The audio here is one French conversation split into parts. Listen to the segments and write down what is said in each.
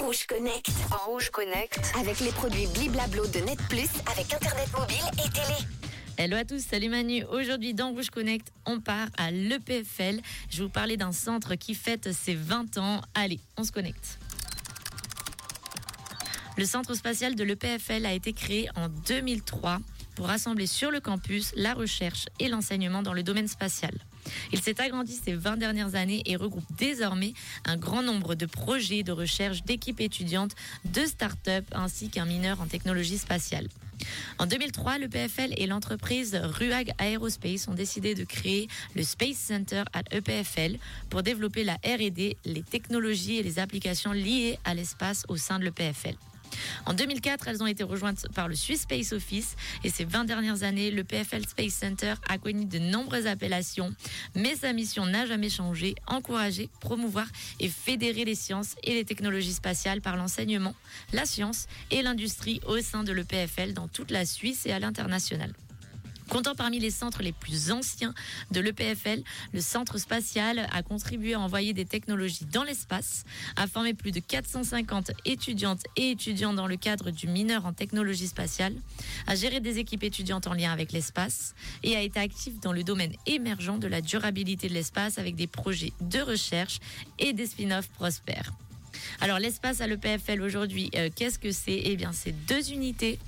Rouge Connect. En Rouge Connect. Avec les produits Bliblablo de Net Plus, avec Internet mobile et télé. Hello à tous, salut Manu. Aujourd'hui dans Rouge Connect, on part à l'EPFL. Je vais vous parler d'un centre qui fête ses 20 ans. Allez, on se connecte. Le centre spatial de l'EPFL a été créé en 2003 pour rassembler sur le campus la recherche et l'enseignement dans le domaine spatial. Il s'est agrandi ces 20 dernières années et regroupe désormais un grand nombre de projets de recherche d'équipes étudiantes, de start-up ainsi qu'un mineur en technologie spatiale. En 2003, le PFL et l'entreprise Ruag Aerospace ont décidé de créer le Space Center à EPFL pour développer la R&D, les technologies et les applications liées à l'espace au sein de l'EPFL. En 2004, elles ont été rejointes par le Swiss Space Office et ces 20 dernières années, le PFL Space Center a connu de nombreuses appellations, mais sa mission n'a jamais changé, encourager, promouvoir et fédérer les sciences et les technologies spatiales par l'enseignement, la science et l'industrie au sein de l'EPFL dans toute la Suisse et à l'international. Comptant parmi les centres les plus anciens de l'EPFL, le centre spatial a contribué à envoyer des technologies dans l'espace, a formé plus de 450 étudiantes et étudiants dans le cadre du mineur en technologie spatiale, a géré des équipes étudiantes en lien avec l'espace et a été actif dans le domaine émergent de la durabilité de l'espace avec des projets de recherche et des spin-offs prospères. Alors l'espace à l'EPFL aujourd'hui, euh, qu'est-ce que c'est? Eh bien c'est deux unités,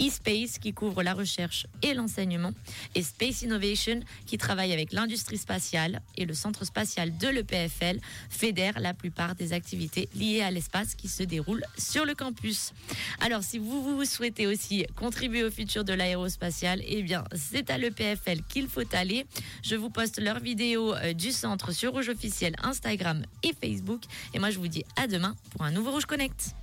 eSpace qui couvre la recherche et l'enseignement et Space Innovation qui travaille avec l'industrie spatiale et le centre spatial de l'EPFL fédère la plupart des activités liées à l'espace qui se déroulent sur le campus. Alors si vous, vous souhaitez aussi contribuer au futur de l'aérospatial, eh bien c'est à l'EPFL qu'il faut aller. Je vous poste leurs vidéos euh, du centre sur Rouge officiel Instagram et Facebook et moi je vous dis à demain pour un nouveau Rouge Connect.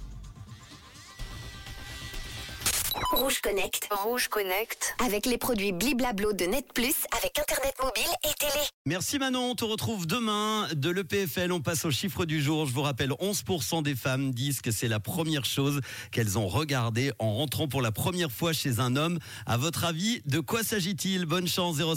Rouge Connect. Rouge Connect. Avec les produits Bliblablo de Net Plus, avec Internet mobile et télé. Merci Manon, on te retrouve demain de l'EPFL. On passe au chiffre du jour. Je vous rappelle, 11% des femmes disent que c'est la première chose qu'elles ont regardée en rentrant pour la première fois chez un homme. À votre avis, de quoi s'agit-il? Bonne chance, 0